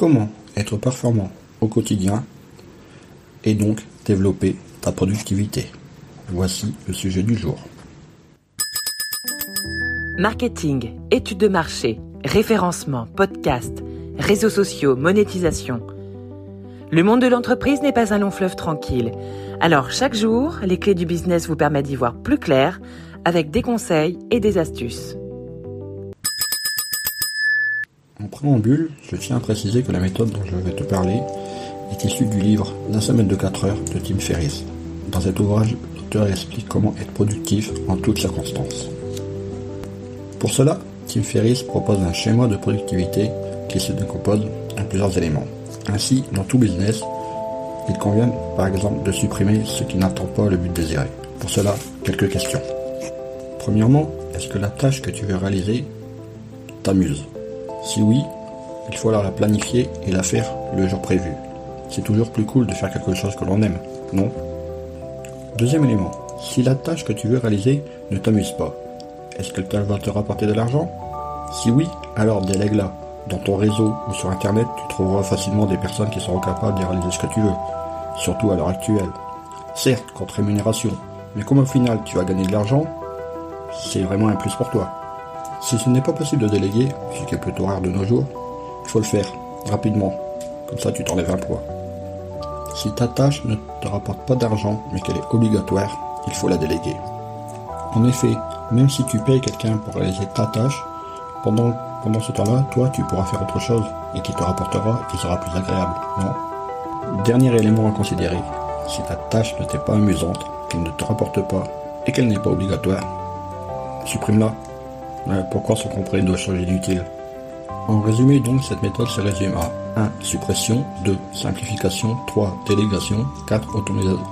Comment être performant au quotidien et donc développer ta productivité Voici le sujet du jour. Marketing, études de marché, référencement, podcast, réseaux sociaux, monétisation. Le monde de l'entreprise n'est pas un long fleuve tranquille. Alors chaque jour, les clés du business vous permettent d'y voir plus clair avec des conseils et des astuces. En préambule, je tiens à préciser que la méthode dont je vais te parler est issue du livre La semaine de 4 heures de Tim Ferriss. Dans cet ouvrage, l'auteur explique comment être productif en toutes circonstances. Pour cela, Tim Ferriss propose un schéma de productivité qui se décompose en plusieurs éléments. Ainsi, dans tout business, il convient par exemple de supprimer ce qui n'attend pas le but désiré. Pour cela, quelques questions. Premièrement, est-ce que la tâche que tu veux réaliser t'amuse? Si oui, il faut alors la planifier et la faire le jour prévu. C'est toujours plus cool de faire quelque chose que l'on aime, non? Deuxième élément, si la tâche que tu veux réaliser ne t'amuse pas, est-ce qu'elle va te rapporter de l'argent? Si oui, alors délègue-la. Dans ton réseau ou sur internet, tu trouveras facilement des personnes qui seront capables de réaliser ce que tu veux, surtout à l'heure actuelle. Certes, contre rémunération, mais comme au final tu vas gagner de l'argent, c'est vraiment un plus pour toi. Si ce n'est pas possible de déléguer, ce qui est plutôt rare de nos jours, il faut le faire, rapidement. Comme ça tu t'enlèves un poids. Si ta tâche ne te rapporte pas d'argent, mais qu'elle est obligatoire, il faut la déléguer. En effet, même si tu payes quelqu'un pour réaliser ta tâche, pendant, ce temps-là, toi, tu pourras faire autre chose et qui te rapportera et qui sera plus agréable, non? Dernier élément à considérer, si ta tâche ne t'est pas amusante, qu'elle ne te rapporte pas et qu'elle n'est pas obligatoire, supprime-la. Pourquoi se comprer de choses inutiles En résumé donc, cette méthode se résume à 1. Suppression 2. Simplification 3. Délégation 4.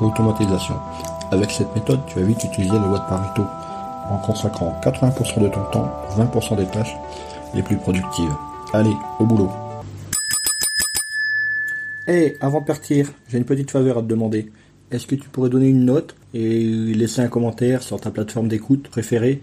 Automatisation. Avec cette méthode, tu vas vite utiliser le loi de Pareto en consacrant 80% de ton temps, 20% des tâches les plus productives. Allez, au boulot. Hé, avant de partir, j'ai une petite faveur à te demander. Est-ce que tu pourrais donner une note et laisser un commentaire sur ta plateforme d'écoute préférée